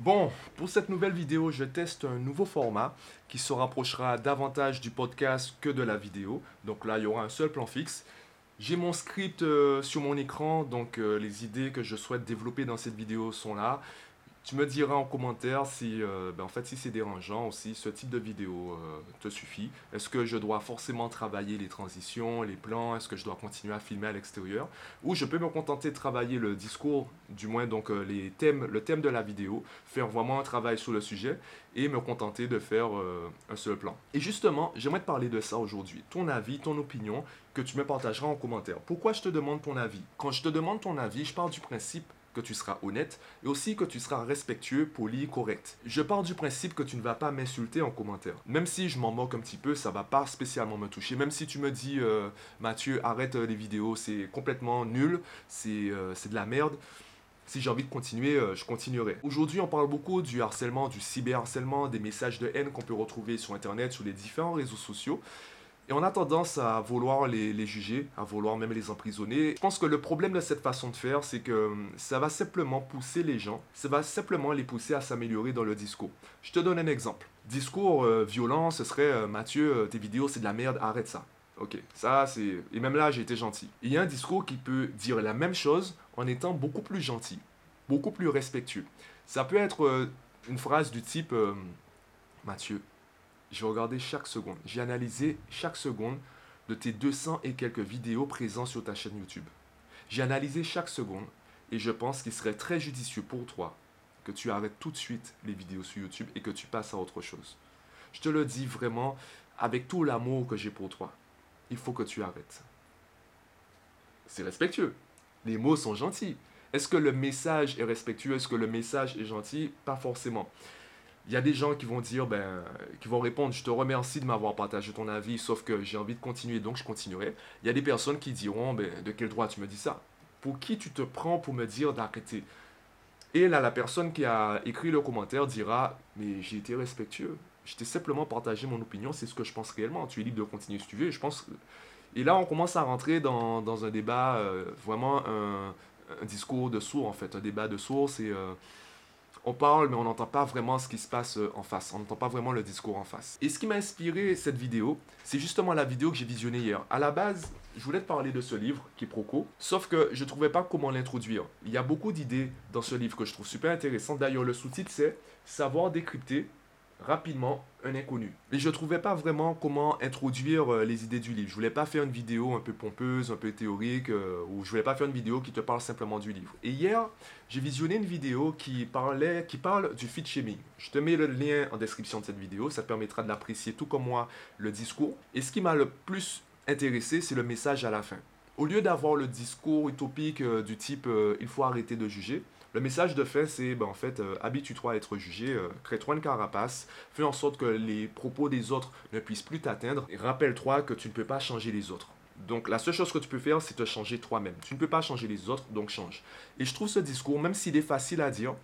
Bon, pour cette nouvelle vidéo, je teste un nouveau format qui se rapprochera davantage du podcast que de la vidéo. Donc là, il y aura un seul plan fixe. J'ai mon script euh, sur mon écran, donc euh, les idées que je souhaite développer dans cette vidéo sont là. Tu me diras en commentaire si, euh, ben, si c'est dérangeant ou si ce type de vidéo euh, te suffit. Est-ce que je dois forcément travailler les transitions, les plans? Est-ce que je dois continuer à filmer à l'extérieur? Ou je peux me contenter de travailler le discours, du moins donc euh, les thèmes, le thème de la vidéo, faire vraiment un travail sur le sujet et me contenter de faire un seul plan. Et justement, j'aimerais te parler de ça aujourd'hui. Ton avis, ton opinion, que tu me partageras en commentaire. Pourquoi je te demande ton avis? Quand je te demande ton avis, je pars du principe que tu seras honnête et aussi que tu seras respectueux, poli, correct. Je pars du principe que tu ne vas pas m'insulter en commentaire. Même si je m'en moque un petit peu, ça va pas spécialement me toucher. Même si tu me dis euh, Mathieu, arrête euh, les vidéos, c'est complètement nul, euh, c'est de la merde. Si j'ai envie de continuer, je continuerai. Aujourd'hui, on parle beaucoup du harcèlement, du cyberharcèlement, des messages de haine qu'on peut retrouver sur Internet, sur les différents réseaux sociaux. Et on a tendance à vouloir les, juger, à vouloir même les emprisonner. Je pense que le problème de cette façon de faire, c'est que hum, ça va simplement pousser les gens, ça va simplement les pousser à s'améliorer dans le discours. Je te donne un exemple. Discours euh, violent, ce serait euh, Mathieu, euh, tes vidéos c'est de la merde, arrête ça. Ok, ça c'est... Et même là, j'ai été gentil. Il y a un discours qui peut dire la même chose en étant beaucoup plus gentil, beaucoup plus respectueux. Ça peut être une phrase du type Mathieu, j'ai regardé chaque seconde. J'ai analysé chaque seconde de tes 200 et quelques vidéos présentes sur ta chaîne YouTube. J'ai analysé chaque seconde et je pense qu'il serait très judicieux pour toi que tu arrêtes tout de suite les vidéos sur YouTube et que tu passes à autre chose. Je te le dis vraiment avec tout l'amour que j'ai pour toi. Il faut que tu arrêtes. C'est respectueux. Les mots sont gentils. Est-ce que le message est respectueux? Est-ce que le message est gentil? Pas forcément il y a des gens qui vont dire, ben, qui vont répondre, je te remercie de m'avoir partagé ton avis, sauf que j'ai envie de continuer, donc je continuerai. Il y a des personnes qui diront, ben, de quel droit tu me dis ça? Pour qui tu te prends pour me dire d'arrêter? Et là, la personne qui a écrit le commentaire dira, mais j'ai été respectueux. Je t'ai simplement partagé mon opinion, c'est ce que je pense réellement. Tu es libre de continuer si tu veux. Je pense... Et là, on commence à rentrer dans, dans un débat, euh, vraiment un, discours de sourds, en fait. Un débat de sourds, c'est... Euh, on parle, mais on n'entend pas vraiment ce qui se passe euh, en face. On n'entend pas vraiment le discours en face. Et ce qui m'a inspiré cette vidéo, c'est justement la vidéo que j'ai visionnée hier. À la base, je voulais te parler de ce livre, qui Proco, sauf que je ne trouvais pas comment l'introduire. Il y a beaucoup d'idées dans ce livre que je trouve super intéressantes. D'ailleurs, le sous-titre, c'est Savoir décrypter rapidement un inconnu. Mais je ne trouvais pas vraiment comment introduire euh, les idées du livre. Je voulais pas faire une vidéo un peu pompeuse, un peu théorique, euh, ou je voulais pas faire une vidéo qui te parle simplement du livre. Et hier, j'ai visionné une vidéo qui parlait, qui parle du fit shaming. Je te mets le lien en description de cette vidéo, ça te permettra de l'apprécier tout comme moi, le discours. Et ce qui m'a le plus intéressé, c'est le message à la fin. Au lieu d'avoir le discours utopique euh, du type il faut arrêter de juger, le message de fait, c'est ben, en fait, euh, habitue-toi à être jugé, euh, crée-toi une carapace, fais en sorte que les propos des autres ne puissent plus t'atteindre, et rappelle-toi que tu ne peux pas changer les autres. Donc la seule chose que tu peux faire, c'est te changer toi-même. Tu ne peux pas changer les autres, donc change. Et je trouve ce discours, même s'il est facile à dire,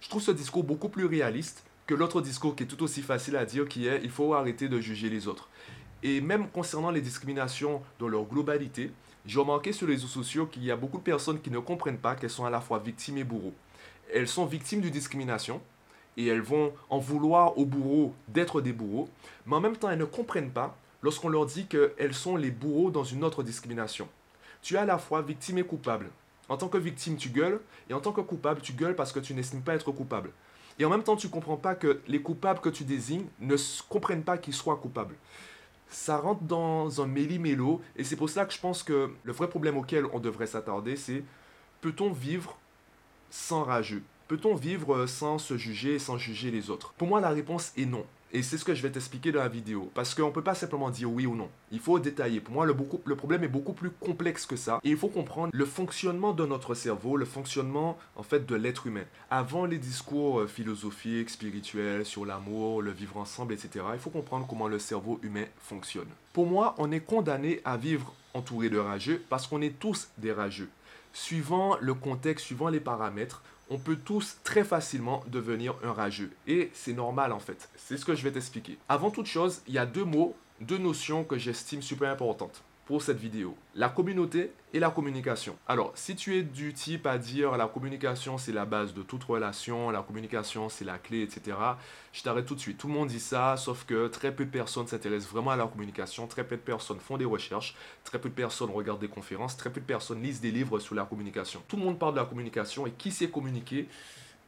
je trouve ce discours beaucoup plus réaliste que l'autre discours qui est tout aussi facile à dire, qui est il faut arrêter de juger les autres. Et même concernant les discriminations dans leur globalité, j'ai remarqué sur les réseaux sociaux qu'il y a beaucoup de personnes qui ne comprennent pas qu'elles sont à la fois victimes et bourreaux. Elles sont victimes de discrimination et elles vont en vouloir aux bourreaux d'être des bourreaux, mais en même temps elles ne comprennent pas lorsqu'on leur dit qu'elles sont les bourreaux dans une autre discrimination. Tu es à la fois victime et coupable. En tant que victime, tu gueules, et en tant que coupable, tu gueules parce que tu n'estimes pas être coupable. Et en même temps, tu ne comprends pas que les coupables que tu désignes ne comprennent pas qu'ils soient coupables ça rentre dans un méli-mélo. Et c'est pour ça que je pense que le vrai problème auquel on devrait s'attarder, c'est peut-on vivre sans rageux? Peut-on vivre sans se juger et sans juger les autres? Pour moi, la réponse est non. Et c'est ce que je vais t'expliquer dans la vidéo. Parce qu'on ne peut pas simplement dire oui ou non. Il faut détailler. Pour moi, le, problème est beaucoup plus complexe que ça. Et il faut comprendre le fonctionnement de notre cerveau, le fonctionnement en fait de l'être humain. Avant les discours euh, philosophiques, spirituels sur l'amour, le vivre ensemble, etc., il faut comprendre comment le cerveau humain fonctionne. Pour moi, on est condamné à vivre entouré de rageux parce qu'on est tous des rageux. Suivant le contexte, suivant les paramètres, on peut tous très facilement devenir un rageux. Et c'est normal en fait. C'est ce que je vais t'expliquer. Avant toute chose, il y a deux mots, deux notions que j'estime super importantes cette vidéo. La communauté et la communication. Alors, si tu es du type à dire la communication c'est la base de toute relation, la communication c'est la clé, etc., je t'arrête tout de suite. Tout le monde dit ça, sauf que très peu de personnes s'intéressent vraiment à la communication, très peu de personnes font des recherches, très peu de personnes regardent des conférences, très peu de personnes lisent des livres sur la communication. Tout le monde parle de la communication et qui sait communiquer?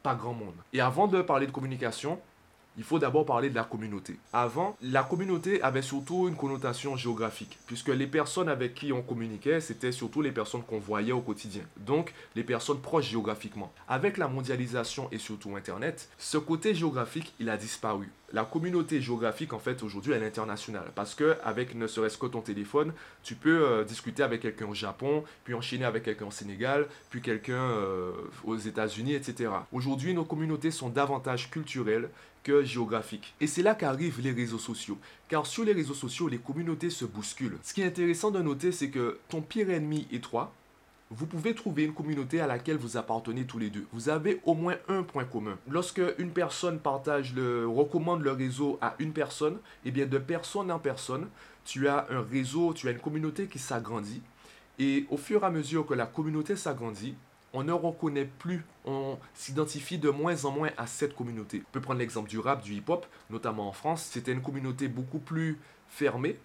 Pas grand monde. Et avant de parler de communication, il faut d'abord parler de la communauté. Avant, la communauté avait surtout une connotation géographique, puisque les personnes avec qui on communiquait, c'était surtout les personnes qu'on voyait au quotidien, donc les personnes proches géographiquement. Avec la mondialisation et surtout Internet, ce côté géographique, il a disparu. La communauté géographique, en fait, aujourd'hui, elle est internationale, parce que avec ne serait-ce que ton téléphone, tu peux euh, discuter avec quelqu'un au Japon, puis enchaîner avec quelqu'un au Sénégal, puis quelqu'un euh, aux États-Unis, etc. Aujourd'hui, nos communautés sont davantage culturelles géographique. Et c'est là qu'arrivent les réseaux sociaux. Car sur les réseaux sociaux, les communautés se bousculent. Ce qui est intéressant de noter, c'est que ton pire ennemi et toi, vous pouvez trouver une communauté à laquelle vous appartenez tous les deux. Vous avez au moins un point commun. Lorsque une personne partage le, recommande le réseau à une personne, et eh bien de personne en personne, tu as un réseau, tu as une communauté qui s'agrandit. Et au fur et à mesure que la communauté s'agrandit, on ne reconnaît plus, on s'identifie de moins en moins à cette communauté. On peut prendre l'exemple du rap, du hip-hop, notamment en France. C'était une communauté beaucoup plus fermée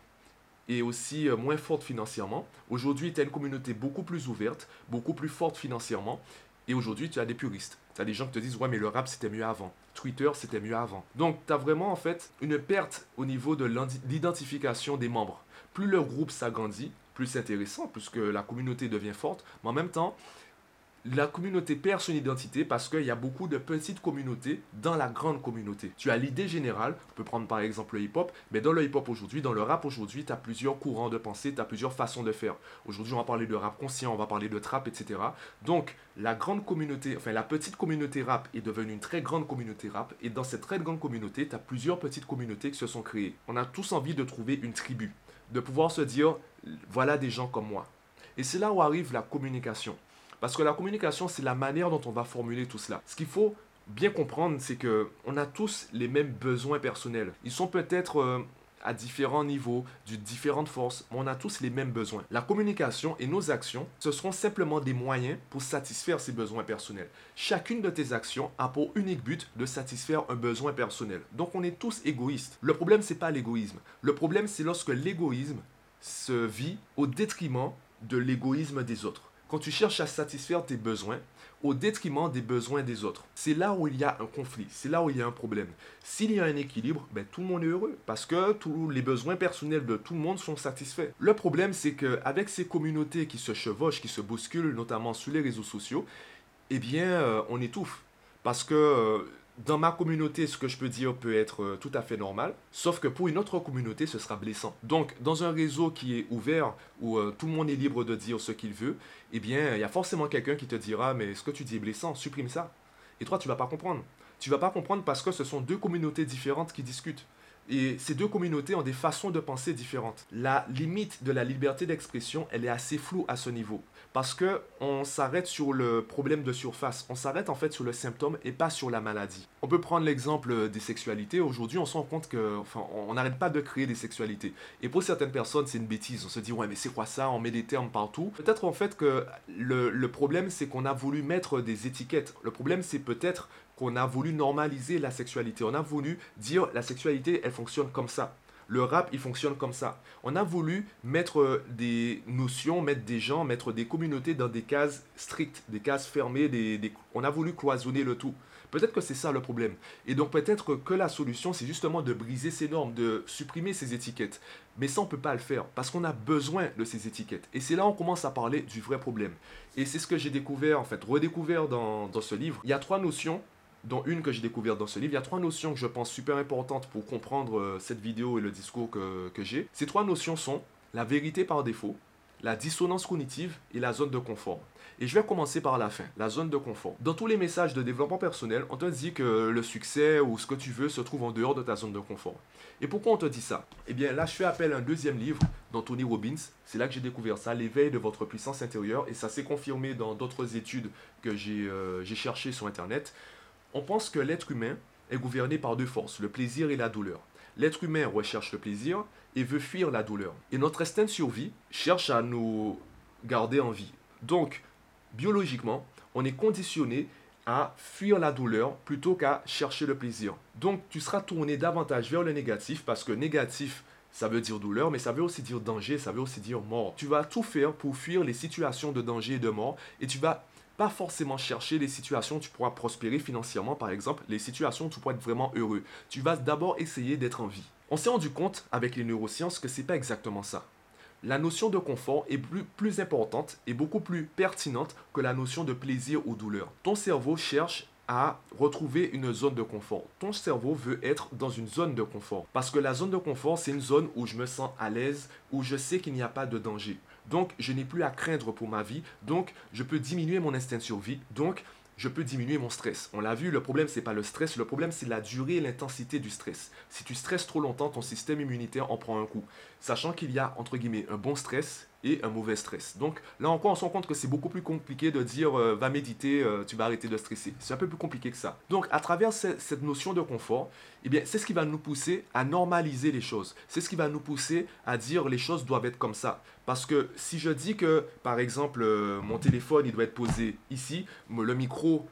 et aussi euh, moins forte financièrement. Aujourd'hui, tu as une communauté beaucoup plus ouverte, beaucoup plus forte financièrement. Et aujourd'hui, tu as des puristes. Tu as des gens qui te disent, ouais, mais le rap, c'était mieux avant. Twitter, c'était mieux avant. Donc, tu as vraiment, en fait, une perte au niveau de l'identification des membres. Plus le groupe s'agrandit, plus c'est intéressant, puisque la communauté devient forte. Mais en même temps, la communauté perd son identité parce qu'il y a beaucoup de petites communautés dans la grande communauté. Tu as l'idée générale, on peut prendre par exemple le hip-hop, mais dans le hip-hop aujourd'hui, dans le rap aujourd'hui, tu as plusieurs courants de pensée, tu as plusieurs façons de faire. Aujourd'hui, on va parler de rap conscient, on va parler de trap, etc. Donc, la grande communauté, enfin la petite communauté rap est devenue une très grande communauté rap, et dans cette très grande communauté, tu as plusieurs petites communautés qui se sont créées. On a tous envie de trouver une tribu, de pouvoir se dire, voilà des gens comme moi. Et c'est là où arrive la communication. Parce que la communication, c'est la manière dont on va formuler tout cela. Ce qu'il faut bien comprendre, c'est que on a tous les mêmes besoins personnels. Ils sont peut-être euh, à différents niveaux, de différentes forces, mais on a tous les mêmes besoins. La communication et nos actions, ce seront simplement des moyens pour satisfaire ces besoins personnels. Chacune de tes actions a pour unique but de satisfaire un besoin personnel. Donc on est tous égoïstes. Le problème, c'est pas l'égoïsme. Le problème, c'est lorsque l'égoïsme se vit au détriment de l'égoïsme des autres quand tu cherches à satisfaire tes besoins au détriment des besoins des autres. C'est là où il y a un conflit, c'est là où il y a un problème. S'il y a un équilibre, ben, tout le monde est heureux parce que tous les besoins personnels de tout le monde sont satisfaits. Le problème, c'est qu'avec ces communautés qui se chevauchent, qui se bousculent, notamment sur les réseaux sociaux, eh bien, euh, on étouffe. Parce que euh, dans ma communauté, ce que je peux dire peut être euh, tout à fait normal, sauf que pour une autre communauté, ce sera blessant. Donc, dans un réseau qui est ouvert, où euh, tout le monde est libre de dire ce qu'il veut, eh bien, il y a forcément quelqu'un qui te dira, mais ce que tu dis est blessant, supprime ça. Et toi, tu vas pas comprendre. Tu vas pas comprendre parce que ce sont deux communautés différentes qui discutent. Et ces deux communautés ont des façons de penser différentes. La limite de la liberté d'expression, elle est assez floue à ce niveau. Parce que on s'arrête sur le problème de surface. On s'arrête en fait sur le symptôme et pas sur la maladie. On peut prendre l'exemple des sexualités. Aujourd'hui, on se rend compte que, enfin, n'arrête pas de créer des sexualités. Et pour certaines personnes, c'est une bêtise. On se dit, ouais, mais c'est quoi ça? On met des termes partout. Peut-être en fait que le problème, c'est qu'on a voulu mettre des étiquettes. Le problème, c'est peut-être qu'on a voulu normaliser la sexualité. On a voulu dire la sexualité, elle fonctionne comme ça. Le rap, il fonctionne comme ça. On a voulu mettre euh, des notions, mettre des gens, mettre des communautés dans des cases strictes, des cases fermées. On a voulu cloisonner le tout. Peut-être que c'est ça le problème. Et donc peut-être que la solution, c'est justement de briser ces normes, de supprimer ces étiquettes. Mais ça, on ne peut pas le faire parce qu'on a besoin de ces étiquettes. Et c'est là on commence à parler du vrai problème. Et c'est ce que j'ai découvert, en fait, redécouvert dans ce livre. Il y a trois notions dont une que j'ai découverte dans ce livre. Il y a trois notions que je pense super importantes pour comprendre euh, cette vidéo et le discours que, que j'ai. Ces trois notions sont la vérité par défaut, la dissonance cognitive et la zone de confort. Et je vais commencer par la fin, la zone de confort. Dans tous les messages de développement personnel, on te dit que le succès ou ce que tu veux se trouve en dehors de ta zone de confort. Et pourquoi on te dit ça? Eh bien là, je fais appel à un deuxième livre d'Anthony Robbins. C'est là que j'ai découvert ça, l'éveil de votre puissance intérieure. Et ça s'est confirmé dans d'autres études que j'ai euh, cherchées sur Internet. On pense que l'être humain est gouverné par deux forces, le plaisir et la douleur. L'être humain recherche le plaisir et veut fuir la douleur. Et notre instinct de survie cherche à nous garder en vie. Donc, biologiquement, on est conditionné à fuir la douleur plutôt qu'à chercher le plaisir. Donc, tu seras tourné davantage vers le négatif parce que négatif, ça veut dire douleur, mais ça veut aussi dire danger, ça veut aussi dire mort. Tu vas tout faire pour fuir les situations de danger et de mort et tu vas forcément chercher les situations où tu pourras prospérer financièrement, par exemple, les situations où tu pourras être vraiment heureux. Tu vas d'abord essayer d'être en vie. On s'est rendu compte avec les neurosciences que c'est pas exactement ça. La notion de confort est plus, plus importante et beaucoup plus pertinente que la notion de plaisir ou douleur. Ton cerveau cherche à retrouver une zone de confort. Ton cerveau veut être dans une zone de confort. Parce que la zone de confort, c'est une zone où je me sens à l'aise, où je sais qu'il n'y a pas de danger. Donc, je n'ai plus à craindre pour ma vie. Donc, je peux diminuer mon instinct de survie. Donc, je peux diminuer mon stress. On l'a vu, le problème, c'est pas le stress. Le problème, c'est la durée et l'intensité du stress. Si tu stresses trop longtemps, ton système immunitaire en prend un coup. Sachant qu'il y a, entre guillemets, un bon stress et un mauvais stress. Donc là encore, on se rend compte que c'est beaucoup plus compliqué de dire euh, va méditer, euh, tu vas arrêter de stresser. C'est un peu plus compliqué que ça. Donc à travers cette notion de confort, eh bien, c'est ce qui va nous pousser à normaliser les choses. C'est ce qui va nous pousser à dire les choses doivent être comme ça. Parce que si je dis que, par exemple, euh, mon téléphone, il doit être posé ici, le micro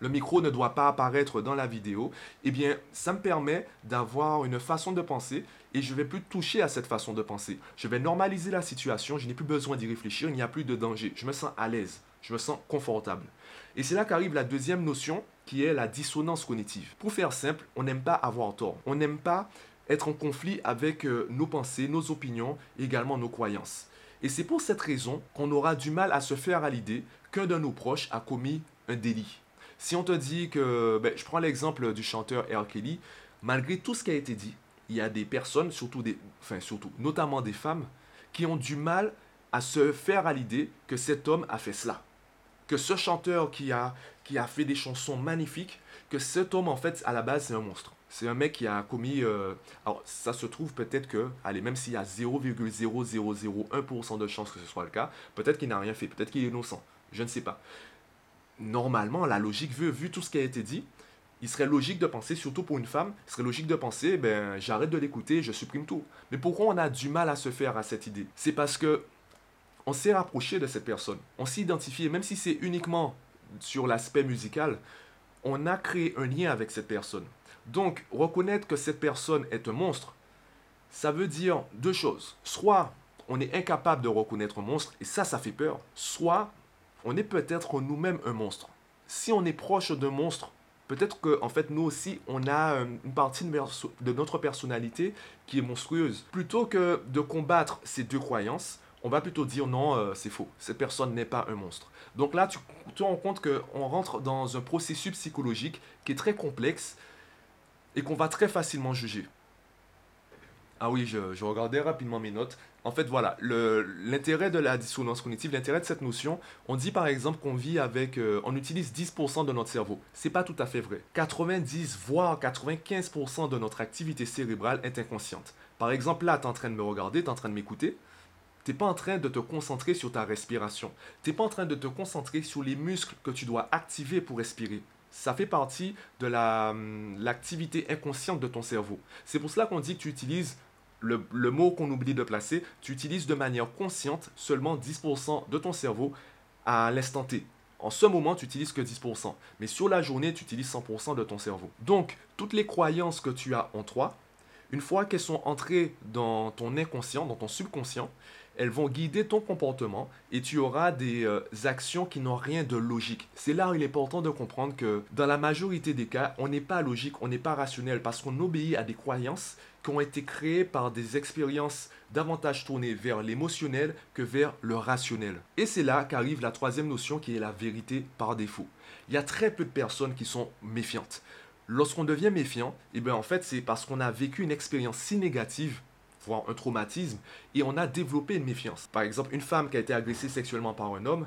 le micro ne doit pas apparaître dans la vidéo, eh bien, ça me permet d'avoir une façon de penser et je vais plus toucher à cette façon de penser. Je vais normaliser la situation, je n'ai plus besoin d'y réfléchir, il n'y a plus de danger. Je me sens à l'aise, je me sens confortable. Et c'est là qu'arrive la deuxième notion qui est la dissonance cognitive. Pour faire simple, on n'aime pas avoir tort. On n'aime pas être en conflit avec euh, nos pensées, nos opinions également nos croyances. Et c'est pour cette raison qu'on aura du mal à se faire à l'idée qu'un de nos proches a commis un délit. Si on te dit que, ben, je prends l'exemple du chanteur R. Kelly, malgré tout ce qui a été dit, il y a des personnes, surtout des, enfin surtout, notamment des femmes, qui ont du mal à se faire à l'idée que cet homme a fait cela. Que ce chanteur qui a, qui a fait des chansons magnifiques, que cet homme, en fait, à la base, c'est un monstre. C'est un mec qui a commis... Euh, alors, ça se trouve peut-être que, allez, même s'il y a 0,0001% de chance que ce soit le cas, peut-être qu'il n'a rien fait, peut-être qu'il est innocent. Je ne sais pas normalement, la logique veut, vu tout ce qui a été dit, il serait logique de penser, surtout pour une femme, il serait logique de penser, ben, j'arrête de l'écouter, je supprime tout. Mais pourquoi on a du mal à se faire à cette idée? C'est parce que on s'est rapproché de cette personne, on s'est identifié, même si c'est uniquement sur l'aspect musical, on a créé un lien avec cette personne. Donc, reconnaître que cette personne est un monstre, ça veut dire deux choses. Soit on est incapable de reconnaître un monstre, et ça, ça fait peur. Soit on est peut-être nous-mêmes un monstre. Si on est proche d'un monstre, peut-être qu'en en fait, nous aussi, on a euh, une partie de notre personnalité qui est monstrueuse. Plutôt que de combattre ces deux croyances, on va plutôt dire non, euh, c'est faux. Cette personne n'est pas un monstre. Donc là, tu te rends compte qu'on rentre dans un processus psychologique qui est très complexe et qu'on va très facilement juger. Ah oui, je, regardais rapidement mes notes. En fait, voilà, l'intérêt de la dissonance cognitive, l'intérêt de cette notion, on dit par exemple qu'on vit avec, euh, on utilise 10% de notre cerveau. C'est pas tout à fait vrai. 90 voire 95% de notre activité cérébrale est inconsciente. Par exemple, là, tu es en train de me regarder, tu es en train de m'écouter. Tu n'es pas en train de te concentrer sur ta respiration. Tu n'es pas en train de te concentrer sur les muscles que tu dois activer pour respirer ça fait partie de hum, l'activité inconsciente de ton cerveau. C'est pour cela qu'on dit que tu utilises le, mot qu'on oublie de placer, tu utilises de manière consciente seulement 10% de ton cerveau à l'instant T. En ce moment, tu utilises que 10%. Mais sur la journée, tu utilises 100% de ton cerveau. Donc, toutes les croyances que tu as en toi, une fois qu'elles sont entrées dans ton inconscient, dans ton subconscient, elles vont guider ton comportement et tu auras des euh, actions qui n'ont rien de logique. C'est là où il est important de comprendre que dans la majorité des cas, on n'est pas logique, on n'est pas rationnel parce qu'on obéit à des croyances qui ont été créées par des expériences davantage tournées vers l'émotionnel que vers le rationnel. Et c'est là qu'arrive la troisième notion qui est la vérité par défaut. Il y a très peu de personnes qui sont méfiantes. Lorsqu'on devient méfiant, eh bien en fait c'est parce qu'on a vécu une expérience si négative voire un traumatisme, et on a développé une méfiance. Par exemple, une femme qui a été agressée sexuellement par un homme,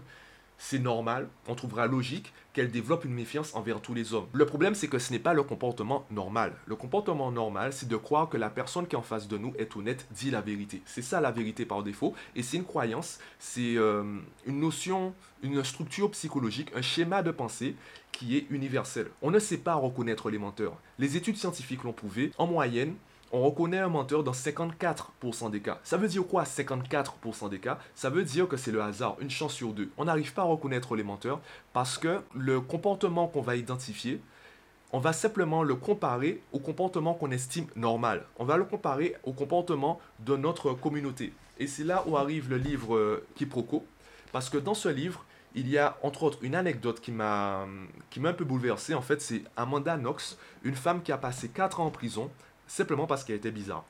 c'est normal, on trouvera logique qu'elle développe une méfiance envers tous les hommes. Le problème, c'est que ce n'est pas le comportement normal. Le comportement normal, c'est de croire que la personne qui est en face de nous est honnête, dit la vérité. C'est ça la vérité par défaut, et c'est une croyance, c'est euh, une notion, une structure psychologique, un schéma de pensée qui est universel. On ne sait pas reconnaître les menteurs. Les études scientifiques l'ont prouvé. En moyenne, on reconnaît un menteur dans 54% des cas. Ça veut dire quoi 54% des cas? Ça veut dire que c'est le hasard, une chance sur deux. On n'arrive pas à reconnaître les menteurs parce que le comportement qu'on va identifier, on va simplement le comparer au comportement qu'on estime normal. On va le comparer au comportement de notre communauté. Et c'est là où arrive le livre euh, Quiproquo, parce que dans ce livre, il y a entre autres une anecdote qui m'a un peu bouleversé. En fait, c'est Amanda Knox, une femme qui a passé 4 ans en prison simplement parce qu'elle était bizarre.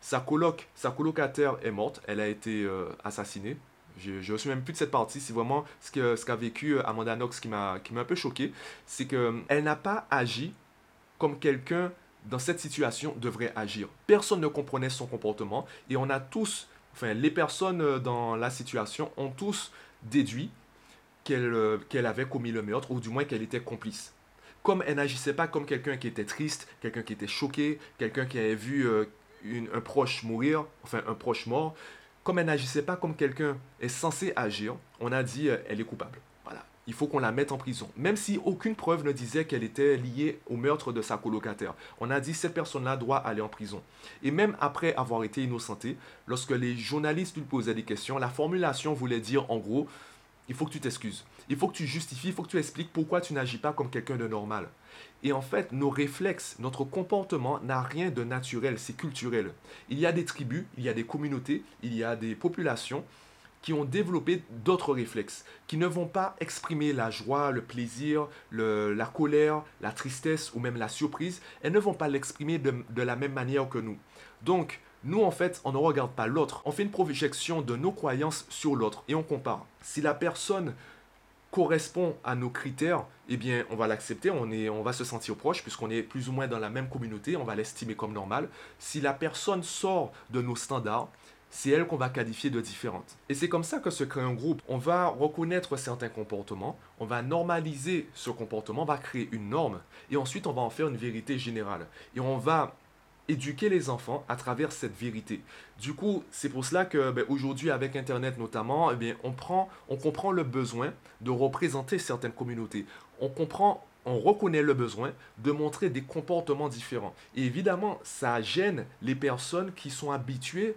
Sa coloc, sa colocataire est morte, elle a été euh, assassinée. Je ne souviens même plus de cette partie, c'est vraiment ce qu'a ce qu'a vécu euh, Amanda Knox qui m'a un peu choqué. C'est qu'elle euh, n'a pas agi comme quelqu'un dans cette situation devrait agir. Personne ne comprenait son comportement et on a tous, enfin les personnes dans la situation ont tous déduit qu'elle avait commis le meurtre ou du moins qu'elle était complice comme elle n'agissait pas comme quelqu'un qui était triste, quelqu'un qui était choqué, quelqu'un qui avait vu euh, un proche mourir, enfin un proche mort, comme elle n'agissait pas comme quelqu'un est censé agir, on a dit euh, elle est coupable. Voilà, il faut qu'on la mette en prison. Même si aucune preuve ne disait qu'elle était liée au meurtre de sa colocataire. On a dit cette personne-là doit aller en prison. Et même après avoir été innocentée, lorsque les journalistes lui posaient des questions, la formulation voulait dire en gros, il faut que tu t'excuses. Il faut que tu justifies, il faut que tu expliques pourquoi tu n'agis pas comme quelqu'un de normal. Et en fait, nos réflexes, notre comportement n'a rien de naturel, c'est culturel. Il y a des tribus, il y a des communautés, il y a des populations qui ont développé d'autres réflexes, qui ne vont pas exprimer la joie, le plaisir, la colère, la tristesse ou même la surprise. Elles ne vont pas l'exprimer de, de la même manière que nous. Donc, nous, en fait, on ne regarde pas l'autre. On fait une projection de nos croyances sur l'autre et on compare. Si la personne correspond à nos critères, eh bien, on va l'accepter, on, va se sentir proche puisqu'on est plus ou moins dans la même communauté, on va l'estimer comme normal. Si la personne sort de nos standards, c'est elle qu'on va qualifier de différente. Et c'est comme ça que se crée un groupe. On va reconnaître certains comportements, on va normaliser ce comportement, on va créer une norme, et ensuite on va en faire une vérité générale. Et on va éduquer les enfants à travers cette vérité. Du coup, c'est pour cela que ben, aujourd'hui, avec Internet notamment, eh on comprend le besoin de représenter certaines communautés. On comprend, on reconnaît le besoin de montrer des comportements différents. Et évidemment, ça gêne les personnes qui sont habituées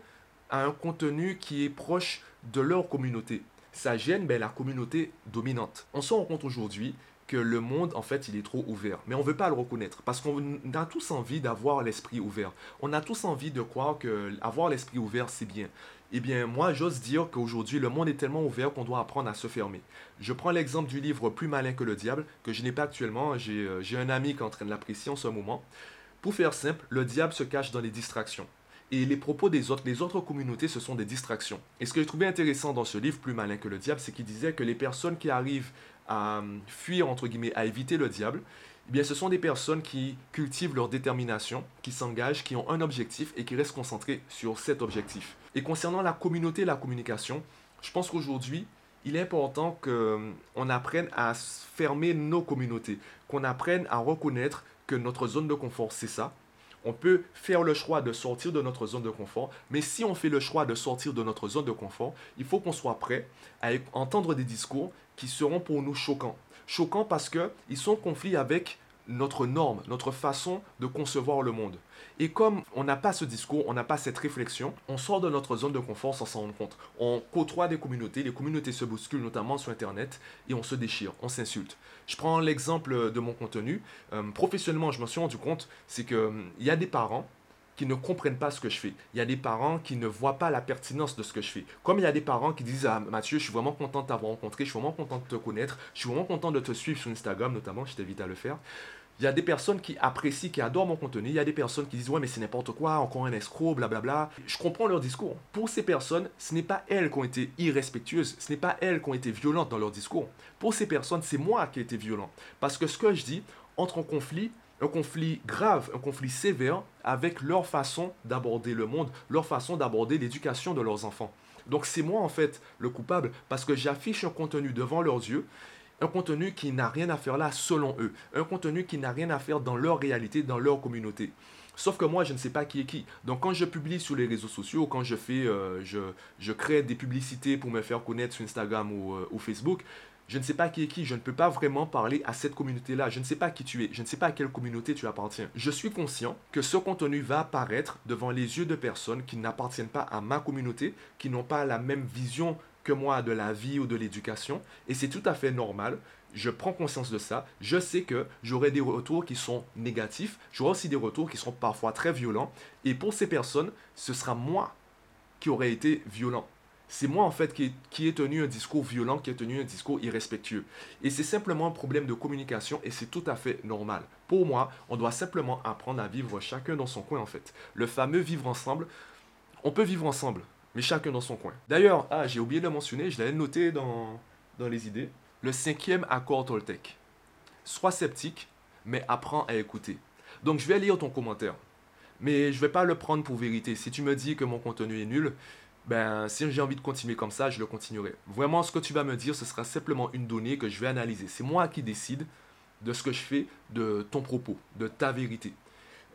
à un contenu qui est proche de leur communauté. Ça gêne ben, la communauté dominante. On se rend compte aujourd'hui que le monde, en fait, il est trop ouvert. Mais on ne veut pas le reconnaître parce qu'on a tous envie d'avoir l'esprit ouvert. On a tous envie de croire que avoir l'esprit ouvert, c'est bien. Eh bien, moi, j'ose dire qu'aujourd'hui, le monde est tellement ouvert qu'on doit apprendre à se fermer. Je prends l'exemple du livre Plus malin que le diable, que je n'ai pas actuellement. J'ai euh, un ami qui est en train de l'apprécier en ce moment. Pour faire simple, le diable se cache dans les distractions. Et les propos des autres, les autres communautés, ce sont des distractions. Et ce que j'ai trouvé intéressant dans ce livre, Plus malin que le diable, c'est qu'il disait que les personnes qui arrivent à fuir, entre guillemets, à éviter le diable, eh bien, ce sont des personnes qui cultivent leur détermination, qui s'engagent, qui ont un objectif et qui restent concentrés sur cet objectif. Et concernant la communauté et la communication, je pense qu'aujourd'hui, il est important qu'on apprenne à fermer nos communautés, qu'on apprenne à reconnaître que notre zone de confort, c'est ça, on peut faire le choix de sortir de notre zone de confort, mais si on fait le choix de sortir de notre zone de confort, il faut qu'on soit prêt à entendre des discours qui seront pour nous choquants. Choquants parce qu'ils sont en conflit avec notre norme, notre façon de concevoir le monde. Et comme on n'a pas ce discours, on n'a pas cette réflexion, on sort de notre zone de confort sans s'en rendre compte. On côtoie des communautés, les communautés se bousculent notamment sur Internet et on se déchire, on s'insulte. Je prends l'exemple de mon contenu. Euh, professionnellement, je me suis rendu compte, c'est qu'il euh, y a des parents qui ne comprennent pas ce que je fais. Il y a des parents qui ne voient pas la pertinence de ce que je fais. Comme il y a des parents qui disent Ah, Mathieu, je suis vraiment content de t'avoir rencontré, je suis vraiment content de te connaître, je suis vraiment content de te suivre sur Instagram notamment, je t'invite à le faire. Il y a des personnes qui apprécient, qui adorent mon contenu. Il y a des personnes qui disent Ouais, mais c'est n'importe quoi, encore un escroc, blablabla. Je comprends leur discours. Pour ces personnes, ce n'est pas elles qui ont été irrespectueuses. Ce n'est pas elles qui ont été violentes dans leur discours. Pour ces personnes, c'est moi qui ai été violent. Parce que ce que je dis entre en conflit, un conflit grave, un conflit sévère avec leur façon d'aborder le monde, leur façon d'aborder l'éducation de leurs enfants. Donc c'est moi en fait le coupable parce que j'affiche un contenu devant leurs yeux, un contenu qui n'a rien à faire là selon eux, un contenu qui n'a rien à faire dans leur réalité, dans leur communauté. Sauf que moi, je ne sais pas qui est qui. Donc quand je publie sur les réseaux sociaux, quand je fais, euh, je, crée des publicités pour me faire connaître sur Instagram ou, euh, ou Facebook, je ne sais pas qui est qui, je ne peux pas vraiment parler à cette communauté-là, je ne sais pas qui tu es, je ne sais pas à quelle communauté tu appartiens. Je suis conscient que ce contenu va apparaître devant les yeux de personnes qui n'appartiennent pas à ma communauté, qui n'ont pas la même vision moi de la vie ou de l'éducation, et c'est tout à fait normal. Je prends conscience de ça. Je sais que j'aurai des retours qui sont négatifs. J'aurai aussi des retours qui sont parfois très violents. Et pour ces personnes, ce sera moi qui aurais été violent. C'est moi en fait qui, qui ai tenu un discours violent, qui ai tenu un discours irrespectueux. Et c'est simplement un problème de communication et c'est tout à fait normal. Pour moi, on doit simplement apprendre à vivre chacun dans son coin en fait. Le fameux vivre ensemble, on peut vivre ensemble, mais chacun dans son coin. D'ailleurs, ah, j'ai oublié de mentionner, je l'avais noté dans, dans les idées. Le cinquième accord Toltec. Sois sceptique, mais apprends à écouter. Donc je vais lire ton commentaire. Mais je vais pas le prendre pour vérité. Si tu me dis que mon contenu est nul, ben, si j'ai envie de continuer comme ça, je le continuerai. Vraiment, ce que tu vas me dire, ce sera simplement une donnée que je vais analyser. C'est moi qui décide de ce que je fais, de ton propos, de ta vérité.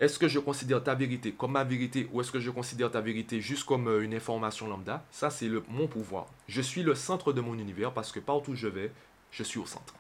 Est-ce que je considère ta vérité comme ma vérité ou est-ce que je considère ta vérité juste comme euh, une information lambda? Ça, c'est mon pouvoir. Je suis le centre de mon univers parce que partout où je vais, je suis au centre.